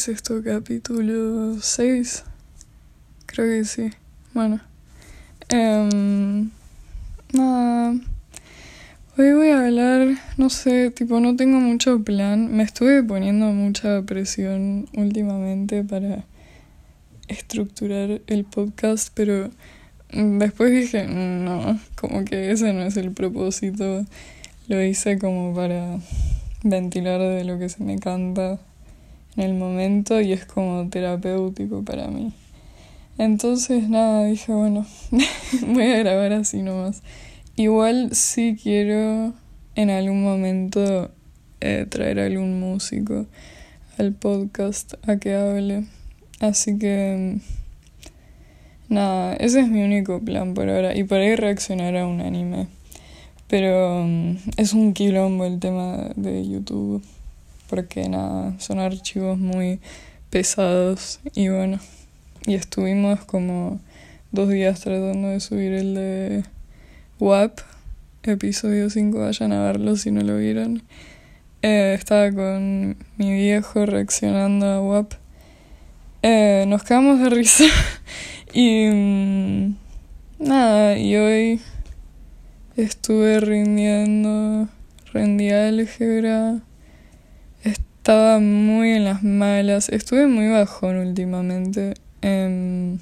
Em, ¿Qué es esto? Capítulo 6. Creo que sí. Bueno. Um, nada. Hoy voy a hablar, no sé, tipo, no tengo mucho plan. Me estuve poniendo mucha presión últimamente para estructurar el podcast, pero después dije, no, como que ese no es el propósito. Lo hice como para ventilar de lo que se me canta en el momento y es como terapéutico para mí. Entonces nada, dije, bueno, voy a grabar así nomás. Igual sí quiero en algún momento eh, traer a algún músico al podcast a que hable. Así que nada, ese es mi único plan por ahora. Y por ahí reaccionar a un anime. Pero mm, es un quilombo el tema de YouTube. Porque nada, son archivos muy pesados. Y bueno, y estuvimos como dos días tratando de subir el de WAP, episodio 5. Vayan a verlo si no lo vieron. Eh, estaba con mi viejo reaccionando a WAP. Eh, nos quedamos de risa. y mm, nada, y hoy Estuve rindiendo, rendí álgebra. Estaba muy en las malas. Estuve muy bajón últimamente en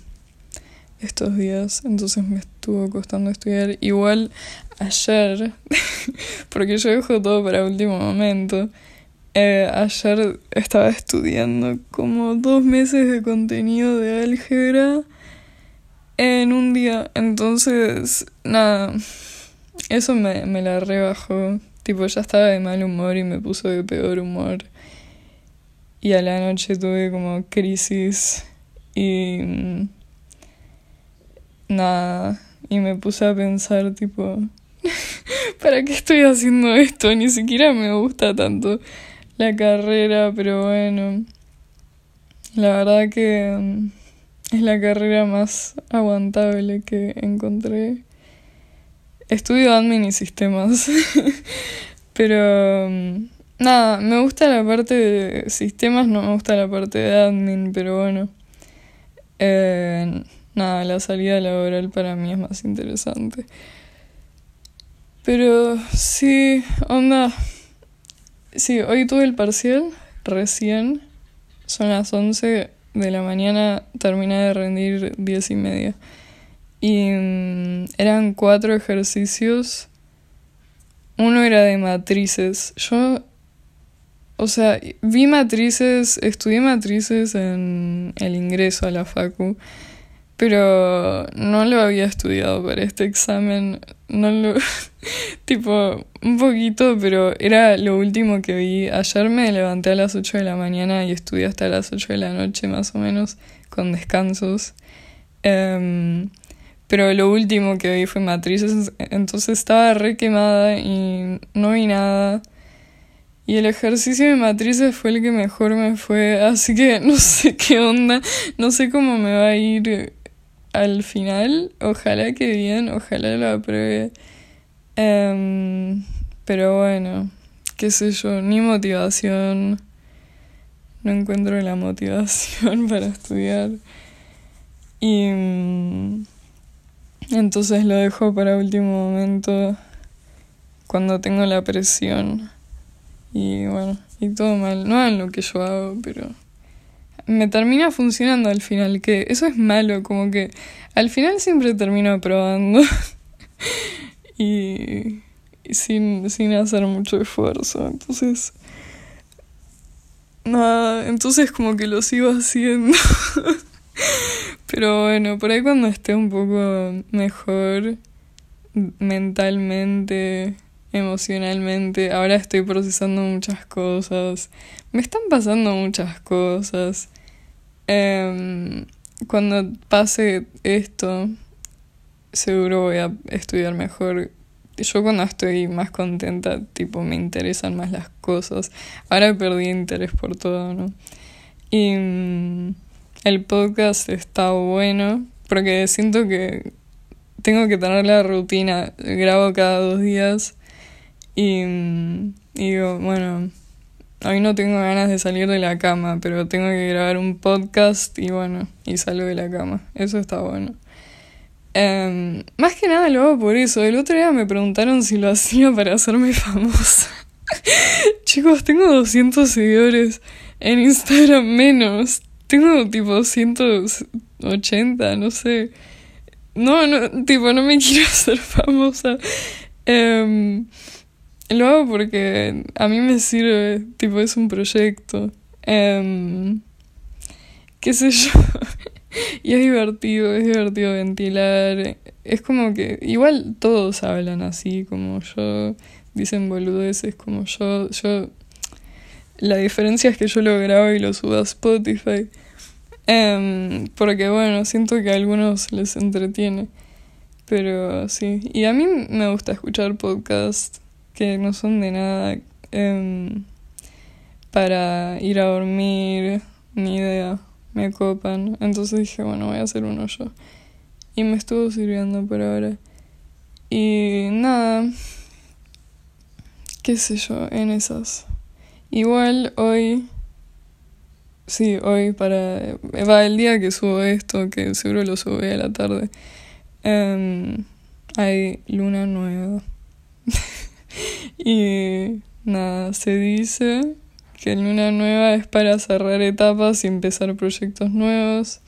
estos días, entonces me estuvo costando estudiar. Igual ayer, porque yo dejo todo para último momento. Eh, ayer estaba estudiando como dos meses de contenido de álgebra en un día. Entonces, nada eso me, me la rebajó. Tipo, ya estaba de mal humor y me puso de peor humor. Y a la noche tuve como crisis y mm, nada. Y me puse a pensar, tipo, ¿para qué estoy haciendo esto? Ni siquiera me gusta tanto la carrera, pero bueno. La verdad que mm, es la carrera más aguantable que encontré. Estudio admin y sistemas. pero mm, nada, me gusta la parte de sistemas, no me gusta la parte de admin, pero bueno. Eh, nada, la salida laboral para mí es más interesante. Pero sí, onda. Sí, hoy tuve el parcial, recién. Son las 11 de la mañana, terminé de rendir 10 y media. Y mm, eran cuatro ejercicios. Uno era de matrices. Yo, o sea, vi matrices, estudié matrices en el ingreso a la Facu, pero no lo había estudiado para este examen. No lo. tipo, un poquito, pero era lo último que vi. Ayer me levanté a las 8 de la mañana y estudié hasta las 8 de la noche, más o menos, con descansos. Um, pero lo último que vi fue Matrices, entonces estaba re quemada y no vi nada. Y el ejercicio de matrices fue el que mejor me fue, así que no sé qué onda, no sé cómo me va a ir al final. Ojalá que bien, ojalá lo apruebe. Em, pero bueno, qué sé yo, ni motivación. No encuentro la motivación para estudiar. Y... Mm, entonces lo dejo para último momento cuando tengo la presión. Y bueno, y todo mal. No en lo que yo hago, pero me termina funcionando al final, que eso es malo, como que al final siempre termino aprobando. y, sin, sin hacer mucho esfuerzo. Entonces, nada, entonces como que lo sigo haciendo. Pero bueno, por ahí cuando esté un poco mejor mentalmente, emocionalmente, ahora estoy procesando muchas cosas. Me están pasando muchas cosas. Em, cuando pase esto, seguro voy a estudiar mejor. Yo cuando estoy más contenta, tipo, me interesan más las cosas. Ahora perdí interés por todo, ¿no? Y mm, el podcast está bueno porque siento que tengo que tener la rutina. Grabo cada dos días y, digo, bueno, hoy no tengo ganas de salir de la cama, pero tengo que grabar un podcast y bueno, y salgo de la cama. Eso está bueno. Em, más que nada lo hago por eso. El otro día me preguntaron si lo hacía para hacerme famosa. Chicos, tengo 200 seguidores en Instagram menos. Tengo tipo 180, no sé. No, no, tipo, no me quiero hacer famosa. Eh, lo hago porque a mí me sirve, tipo, es un proyecto. Eh, qué sé yo. y es divertido, es divertido ventilar. Es como que, igual todos hablan así, como yo, dicen boludeces como yo. Yo la diferencia es que yo lo grabo y lo subo a Spotify. Um, porque bueno, siento que a algunos les entretiene. Pero sí. Y a mí me gusta escuchar podcasts que no son de nada um, para ir a dormir, ni idea. Me copan. Entonces dije, bueno, voy a hacer uno yo. Y me estuvo sirviendo por ahora. Y nada. Qué sé yo, en esas. Igual hoy, sí, hoy para, va el día que subo esto, que seguro lo sube a la tarde, em, hay luna nueva. y nada, se dice que luna nueva es para cerrar etapas y empezar proyectos nuevos,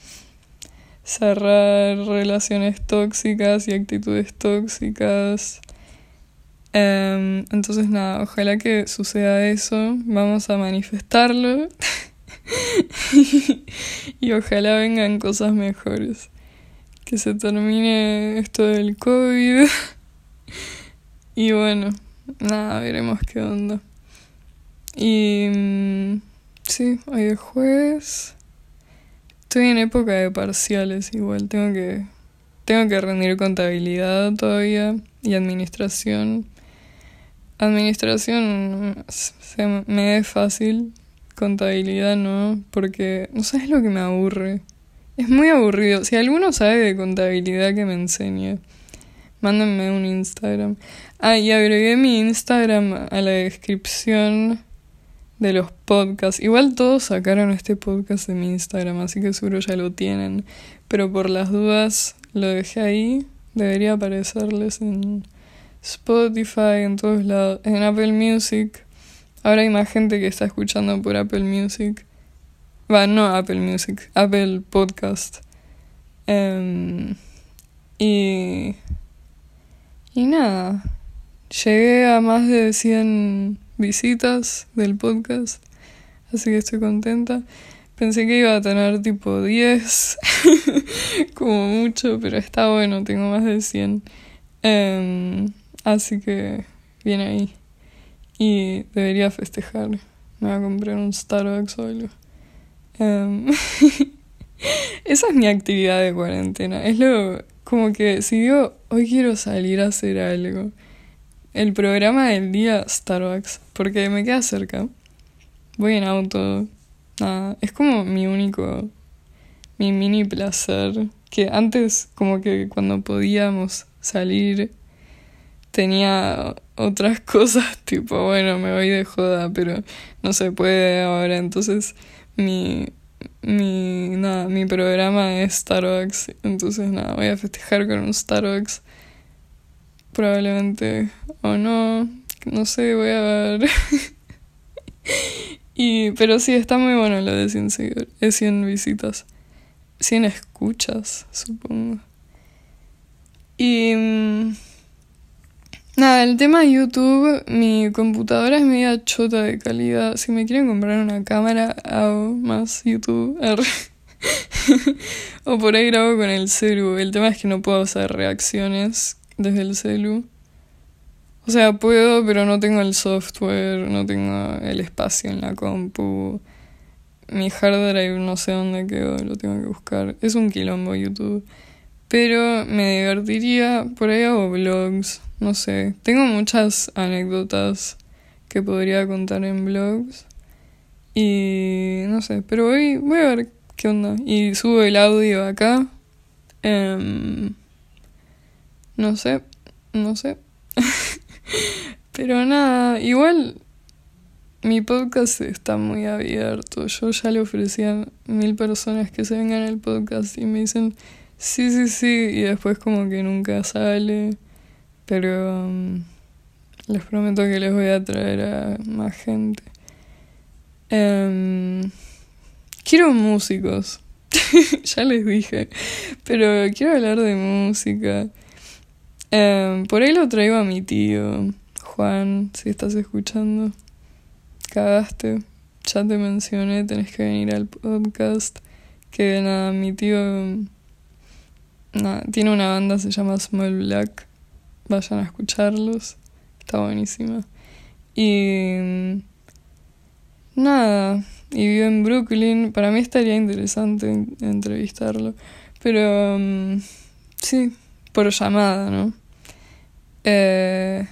cerrar relaciones tóxicas y actitudes tóxicas Em, entonces nada, ojalá que suceda eso, vamos a manifestarlo. Y, ojalá vengan cosas mejores, que se termine esto del COVID. Y bueno, nada, veremos qué onda. Y mm, sí, hoy es jueves, estoy en época de parciales igual, tengo que, tengo que rendir contabilidad todavía y administración. Administración se me es fácil, contabilidad no, porque no sabes lo que me aburre. Es muy aburrido. Si alguno sabe de contabilidad que me enseñe, mándenme un Instagram. Ah, y agregué mi Instagram a la descripción de los podcasts. Igual todos sacaron este podcast de mi Instagram, así que seguro ya lo tienen. Pero por las dudas lo dejé ahí. Debería aparecerles en Spotify, en todos lados, en Apple Music. Ahora hay más gente que está escuchando por Apple Music. Va, no Apple Music, Apple Podcast. Em, y. Y nada. Llegué a más de 100 visitas del podcast. Así que estoy contenta. Pensé que iba a tener tipo 10, como mucho, pero está bueno, tengo más de 100. Así que viene ahí. Y debería festejar. Me voy a comprar un Starbucks o algo. Em, esa es mi actividad de cuarentena. Es lo. Como que si digo, hoy quiero salir a hacer algo. El programa del día, Starbucks. Porque me queda cerca. Voy en auto. Nada. Es como mi único. Mi mini placer. Que antes, como que cuando podíamos salir tenía otras cosas, tipo, bueno, me voy de joda, pero no se puede ahora. Entonces, mi, mi, nada, mi programa es Starbucks. Entonces, nada, voy a festejar con un Starbucks. Probablemente, o no, no sé, voy a ver. y, pero sí, está muy bueno lo de 100, 100 visitas. 100 escuchas, supongo. Y... Nada, el tema de YouTube, mi computadora es media chota de calidad. Si me quieren comprar una cámara, hago más YouTube. o por ahí grabo con el celu. El tema es que no puedo hacer reacciones desde el celu. O sea, puedo, pero no tengo el software, no tengo el espacio en la compu. Mi hard drive no sé dónde quedó, lo tengo que buscar. Es un quilombo YouTube. Pero me divertiría, por ahí hago vlogs, no sé. Tengo muchas anécdotas que podría contar en vlogs. Y no sé, pero voy, voy a ver qué onda. Y subo el audio acá. Em, no sé, no sé. pero nada, igual mi podcast está muy abierto. Yo ya le ofrecí a mil personas que se vengan al podcast y me dicen sí, sí, sí, y después como que nunca sale. Pero um, les prometo que les voy a traer a más gente. Em, quiero músicos. ya les dije. Pero quiero hablar de música. Em, por ahí lo traigo a mi tío. Juan, si estás escuchando. Cagaste. Ya te mencioné, tenés que venir al podcast. Que nada, mi tío nada, tiene una banda, se llama Small Black. Vayan a escucharlos. Está buenísima. Y nada, y vive en Brooklyn. Para mí estaría interesante entrevistarlo. Pero um, sí, por llamada, ¿no? Eh,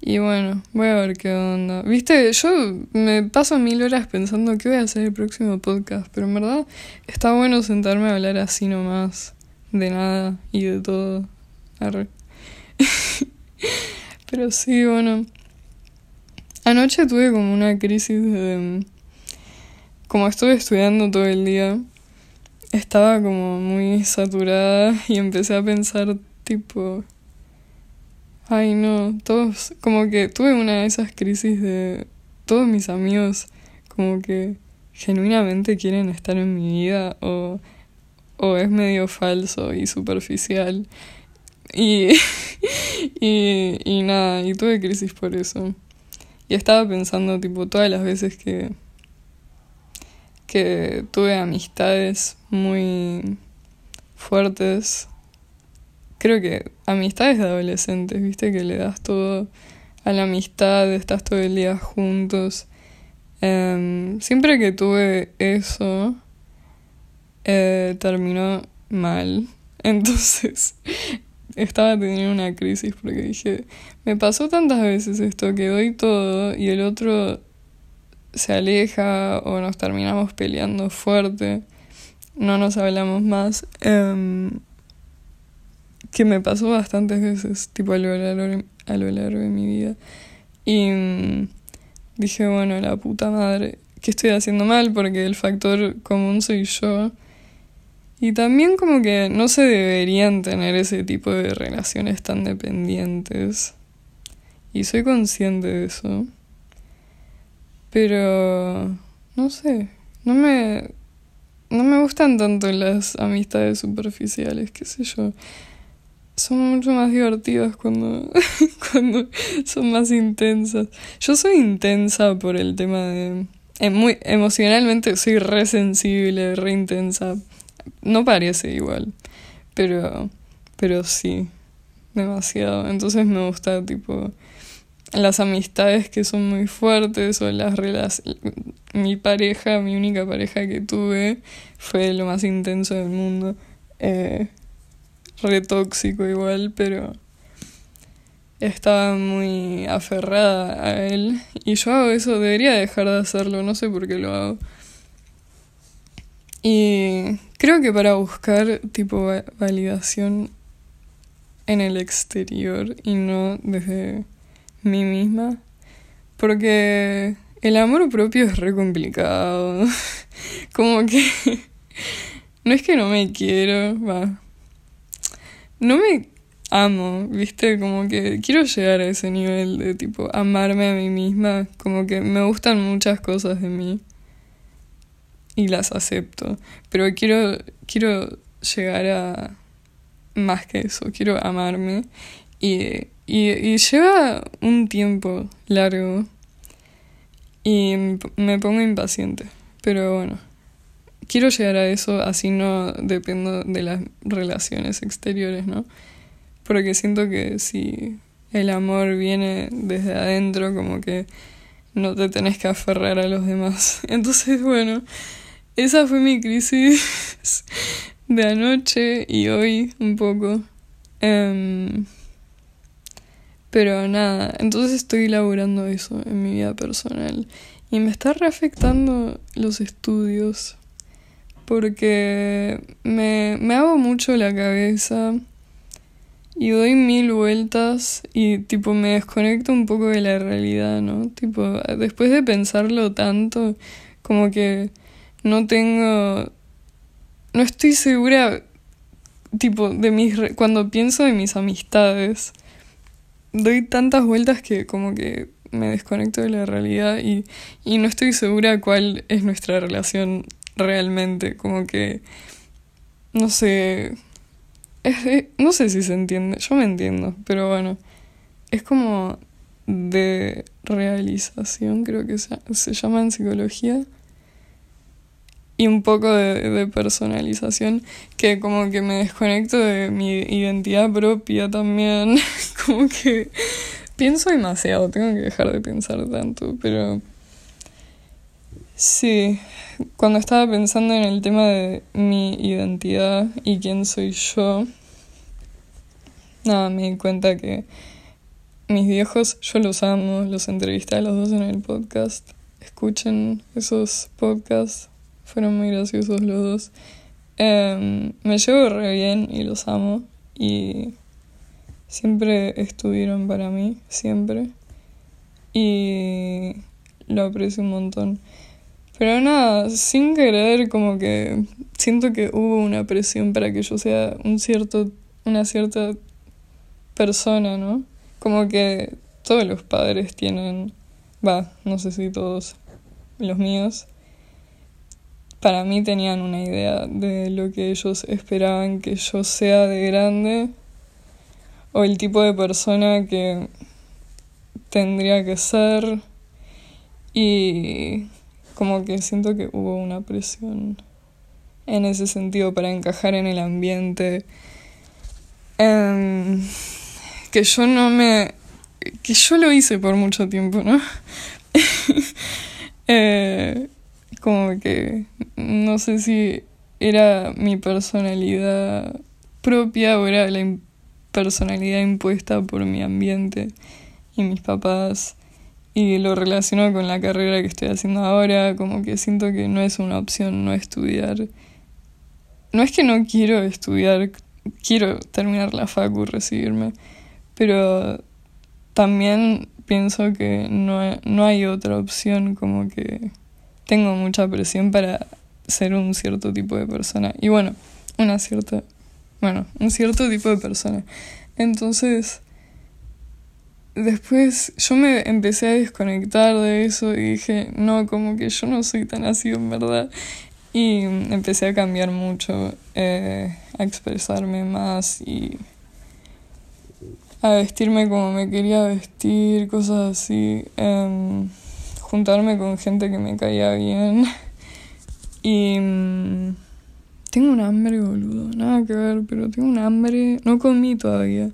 y bueno, voy a ver qué onda. Viste, yo me paso mil horas pensando qué voy a hacer el próximo podcast, pero en verdad está bueno sentarme a hablar así nomás, de nada y de todo. pero sí, bueno. Anoche tuve como una crisis de... Como estuve estudiando todo el día, estaba como muy saturada y empecé a pensar tipo... Ay no, todos, como que tuve una de esas crisis de todos mis amigos como que genuinamente quieren estar en mi vida o, o es medio falso y superficial. Y, y, y nada, y tuve crisis por eso. Y estaba pensando, tipo, todas las veces que, que tuve amistades muy fuertes. Creo que amistades de adolescentes, viste, que le das todo a la amistad, estás todo el día juntos. Em, siempre que tuve eso, eh, terminó mal. Entonces, estaba teniendo una crisis porque dije, me pasó tantas veces esto que doy todo y el otro se aleja o nos terminamos peleando fuerte, no nos hablamos más, em, que me pasó bastantes veces, tipo a lo largo, a de mi vida. Y mm, dije, bueno, la puta madre, ¿qué estoy haciendo mal? Porque el factor común soy yo. Y también como que no se deberían tener ese tipo de relaciones tan dependientes. Y soy consciente de eso. Pero no sé, no me no me gustan tanto las amistades superficiales, qué sé yo. Son mucho más divertidas cuando, cuando son más intensas. Yo soy intensa por el tema de... Eh, muy, emocionalmente soy re sensible, re intensa no parece igual, pero, pero sí, demasiado. Entonces me gusta tipo las amistades que son muy fuertes o las relaciones... Mi pareja, mi única pareja que tuve fue lo más intenso del mundo. Eh, re tóxico igual, pero estaba muy aferrada a él. Y yo hago eso, debería dejar de hacerlo, no sé por qué lo hago. Y creo que para buscar tipo validación en el exterior y no desde mí misma. Porque el amor propio es re complicado. Como que no es que no me quiero, va. No me amo, ¿viste? Como que quiero llegar a ese nivel de tipo amarme a mí misma, como que me gustan muchas cosas de mí y las acepto. Pero quiero, quiero llegar a más que eso, quiero amarme y, y, lleva un tiempo largo y me pongo impaciente. Pero bueno, quiero llegar a eso, así no dependo de las relaciones exteriores, ¿no? Porque siento que si el amor viene desde adentro, como que no te tenés que aferrar a los demás. Entonces, bueno, esa fue mi crisis de anoche y hoy un poco. Em, pero nada, entonces estoy elaborando eso en mi vida personal. Y me está reafectando los estudios. Porque me, me hago mucho la cabeza. y doy mil vueltas y tipo me desconecto un poco de la realidad, ¿no? Tipo, después de pensarlo tanto, como que no tengo... No estoy segura, tipo, de mis... Cuando pienso de mis amistades, doy tantas vueltas que como que me desconecto de la realidad y, y no estoy segura cuál es nuestra relación realmente, como que... No sé, no sé si se entiende, yo me entiendo, pero bueno, es como de realización, creo que se, se llama en psicología, y un poco de, personalización, que como que me desconecto de mi identidad propia también, como que pienso demasiado, tengo que dejar de pensar tanto, pero sí, cuando estaba pensando en el tema de mi identidad y quién soy yo, nada, me di cuenta que mis viejos, yo los amo, los entrevisté a los dos en el podcast. Escuchen esos podcasts, fueron muy graciosos los dos. Em, me llevo re bien y los amo y siempre estuvieron para mí, siempre. Y lo aprecio un montón. Pero nada, sin querer, como que siento que hubo una presión para que yo sea un cierto, una cierta persona, ¿no? Como que todos los padres tienen, va, no sé si todos los míos, para mí tenían una idea de lo que ellos esperaban que yo sea de grande o el tipo de persona que tendría que ser y como que siento que hubo una presión en ese sentido para encajar en el ambiente. Em, que yo no me... que yo lo hice por mucho tiempo, ¿no? eh, como que no sé si era mi personalidad propia o era la personalidad impuesta por mi ambiente y mis papás y lo relaciono con la carrera que estoy haciendo ahora, como que siento que no es una opción no estudiar. No es que no quiero estudiar, quiero terminar la facu, recibirme, pero también pienso que no, no hay otra opción, como que tengo mucha presión para ser un cierto tipo de persona. Y bueno, una cierta, bueno, un cierto tipo de persona. Entonces, después yo me empecé a desconectar de eso y dije, no, como que yo no soy tan así en verdad. Y empecé a cambiar mucho, eh, a expresarme más y a vestirme como me quería vestir, cosas así. Em, juntarme con gente que me caía bien. Y mm, tengo un hambre, boludo. Nada que ver, pero tengo un hambre. No comí todavía.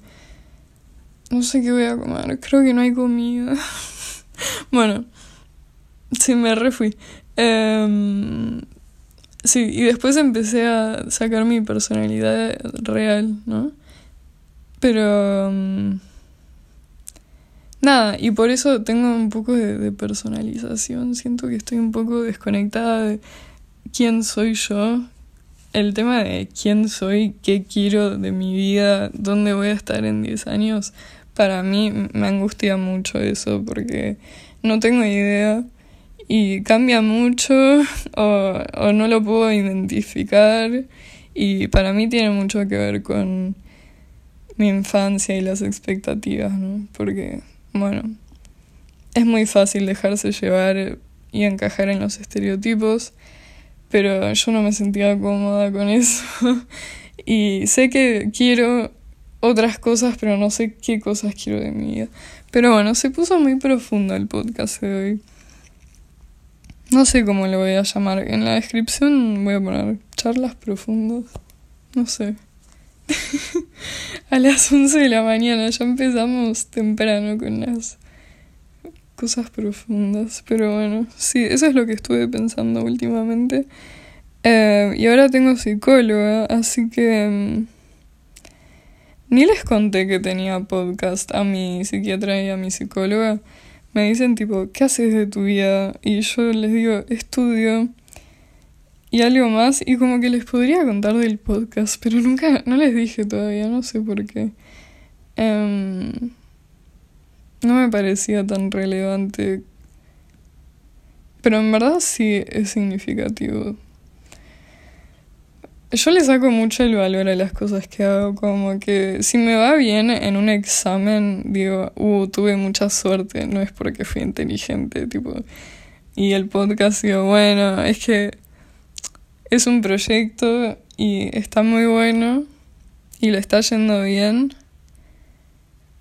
No sé qué voy a comer. Creo que no hay comida. bueno, sí, me refui. Eh, sí, y después empecé a sacar mi personalidad real, ¿no? Pero... Um, nada, y por eso tengo un poco de, personalización. Siento que estoy un poco desconectada de quién soy yo, el tema de quién soy, qué quiero de mi vida, dónde voy a estar en 10 años, para mí me angustia mucho eso porque no tengo idea y cambia mucho o, o no lo puedo identificar y para mí tiene mucho que ver con mi infancia y las expectativas, ¿no? Porque, bueno, es muy fácil dejarse llevar y encajar en los estereotipos, pero yo no me sentía cómoda con eso. y sé que quiero otras cosas, pero no sé qué cosas quiero de mi vida. Pero bueno, se puso muy profundo el podcast de hoy. No sé cómo lo voy a llamar. En la descripción voy a poner charlas profundas. No sé. a las 11 de la mañana ya empezamos temprano con las cosas profundas. Pero bueno, sí, eso es lo que estuve pensando últimamente. Eh, y ahora tengo psicóloga, así que... Mm, ni les conté que tenía podcast a mi psiquiatra y a mi psicóloga. Me dicen tipo, ¿qué haces de tu vida? Y yo les digo, estudio y algo más. Y como que les podría contar del podcast, pero nunca, no les dije todavía, no sé por qué. Em, no me parecía tan relevante. Pero en verdad sí es significativo. Yo le saco mucho el valor a las cosas que hago, como que si me va bien en un examen, digo, uh, tuve mucha suerte, no es porque fui inteligente, tipo. Y el podcast, digo, bueno, es que es un proyecto y está muy bueno y le está yendo bien,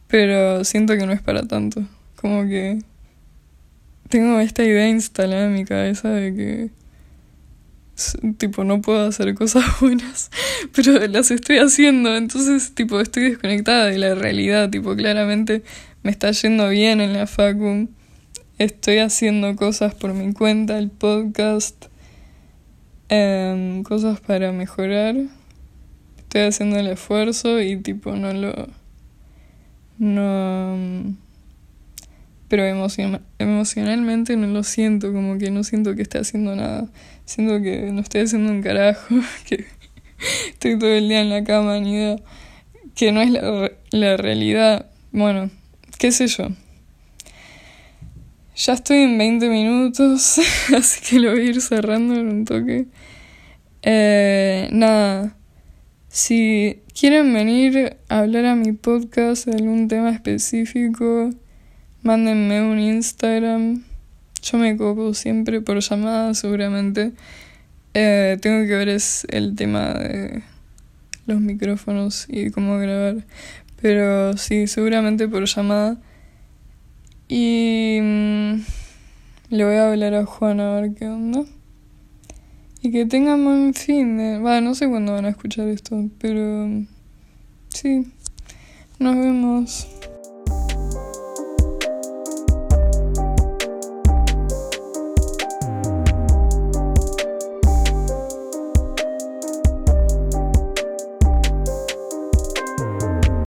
pero siento que no es para tanto. Como que tengo esta idea instalada en mi cabeza de que tipo no puedo hacer cosas buenas, pero las estoy haciendo, entonces tipo estoy desconectada de la realidad, tipo claramente me está yendo bien en la facu, estoy haciendo cosas por mi cuenta, el podcast, em, cosas para mejorar, estoy haciendo el esfuerzo y tipo no lo no pero emocionalmente no lo siento, como que no siento que esté haciendo nada. Siento que no estoy haciendo un carajo, que estoy todo el día en la cama, ni idea. Que no es la, la realidad. Bueno, qué sé yo. Ya estoy en 20 minutos, así que lo voy a ir cerrando en un toque. Eh, nada, si quieren venir a hablar a mi podcast de algún tema específico, Mándenme un Instagram. Yo me copo siempre por llamada, seguramente. Eh, tengo que ver es el tema de los micrófonos y cómo grabar. Pero sí, seguramente por llamada. Y mm, le voy a hablar a Juan a ver qué onda. Y que tengan buen fin de... no sé cuándo van a escuchar esto, pero... Sí. Nos vemos.